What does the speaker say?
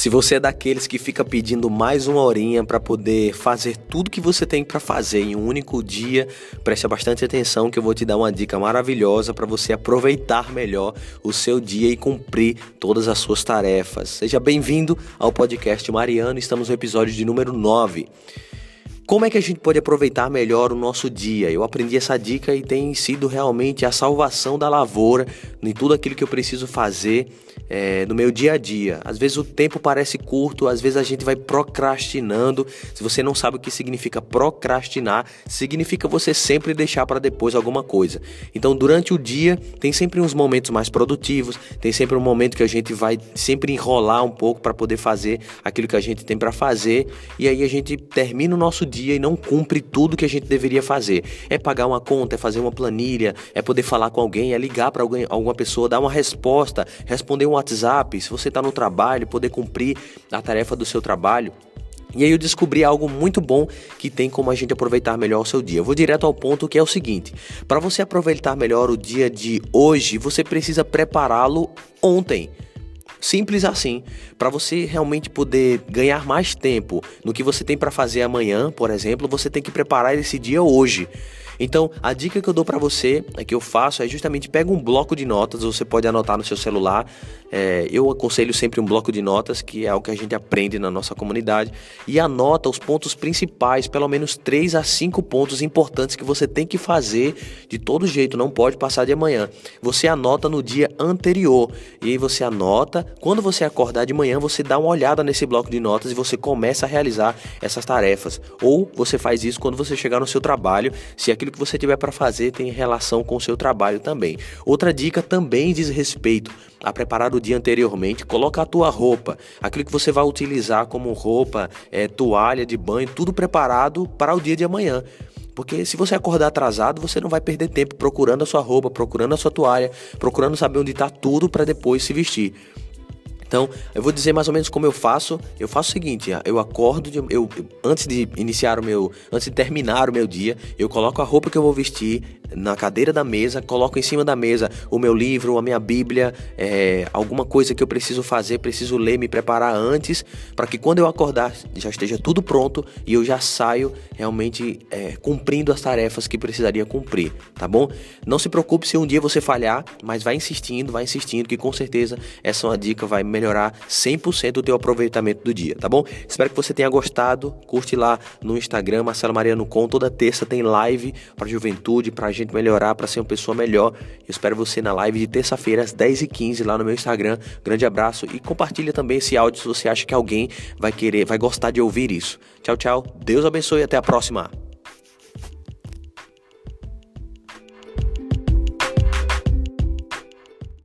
Se você é daqueles que fica pedindo mais uma horinha para poder fazer tudo que você tem para fazer em um único dia, preste bastante atenção que eu vou te dar uma dica maravilhosa para você aproveitar melhor o seu dia e cumprir todas as suas tarefas. Seja bem-vindo ao podcast Mariano, estamos no episódio de número 9. Como é que a gente pode aproveitar melhor o nosso dia? Eu aprendi essa dica e tem sido realmente a salvação da lavoura em tudo aquilo que eu preciso fazer é, no meu dia a dia. Às vezes o tempo parece curto, às vezes a gente vai procrastinando. Se você não sabe o que significa procrastinar, significa você sempre deixar para depois alguma coisa. Então, durante o dia, tem sempre uns momentos mais produtivos, tem sempre um momento que a gente vai sempre enrolar um pouco para poder fazer aquilo que a gente tem para fazer, e aí a gente termina o nosso dia e não cumpre tudo que a gente deveria fazer. É pagar uma conta, é fazer uma planilha, é poder falar com alguém, é ligar para alguma pessoa, dar uma resposta, responder um WhatsApp, se você está no trabalho, poder cumprir a tarefa do seu trabalho. E aí eu descobri algo muito bom que tem como a gente aproveitar melhor o seu dia. Eu vou direto ao ponto que é o seguinte: para você aproveitar melhor o dia de hoje, você precisa prepará-lo ontem. Simples assim. Para você realmente poder ganhar mais tempo no que você tem para fazer amanhã, por exemplo, você tem que preparar esse dia hoje. Então, a dica que eu dou para você, é que eu faço, é justamente pega um bloco de notas, você pode anotar no seu celular. É, eu aconselho sempre um bloco de notas, que é algo que a gente aprende na nossa comunidade, e anota os pontos principais, pelo menos 3 a 5 pontos importantes que você tem que fazer de todo jeito, não pode passar de amanhã. Você anota no dia anterior, e aí você anota, quando você acordar de manhã, você dá uma olhada nesse bloco de notas e você começa a realizar essas tarefas. Ou você faz isso quando você chegar no seu trabalho, se aquilo que você tiver para fazer tem relação com o seu trabalho também. Outra dica também diz respeito a preparar o dia anteriormente, coloca a tua roupa, aquilo que você vai utilizar como roupa, é, toalha de banho, tudo preparado para o dia de amanhã. Porque se você acordar atrasado, você não vai perder tempo procurando a sua roupa, procurando a sua toalha, procurando saber onde está tudo para depois se vestir. Então, eu vou dizer mais ou menos como eu faço. Eu faço o seguinte: eu acordo, de, eu, antes de iniciar o meu, antes de terminar o meu dia, eu coloco a roupa que eu vou vestir na cadeira da mesa, coloco em cima da mesa o meu livro, a minha Bíblia, é, alguma coisa que eu preciso fazer, preciso ler, me preparar antes, para que quando eu acordar já esteja tudo pronto e eu já saio realmente é, cumprindo as tarefas que precisaria cumprir, tá bom? Não se preocupe se um dia você falhar, mas vai insistindo, vai insistindo, que com certeza essa é uma dica vai 100% o teu aproveitamento do dia, tá bom? Espero que você tenha gostado, curte lá no Instagram, Marcelo Mariano Com, toda terça tem live para juventude, para gente melhorar, para ser uma pessoa melhor. Eu espero você na live de terça-feira às 10h15 lá no meu Instagram. Grande abraço e compartilha também esse áudio se você acha que alguém vai querer, vai gostar de ouvir isso. Tchau, tchau. Deus abençoe e até a próxima.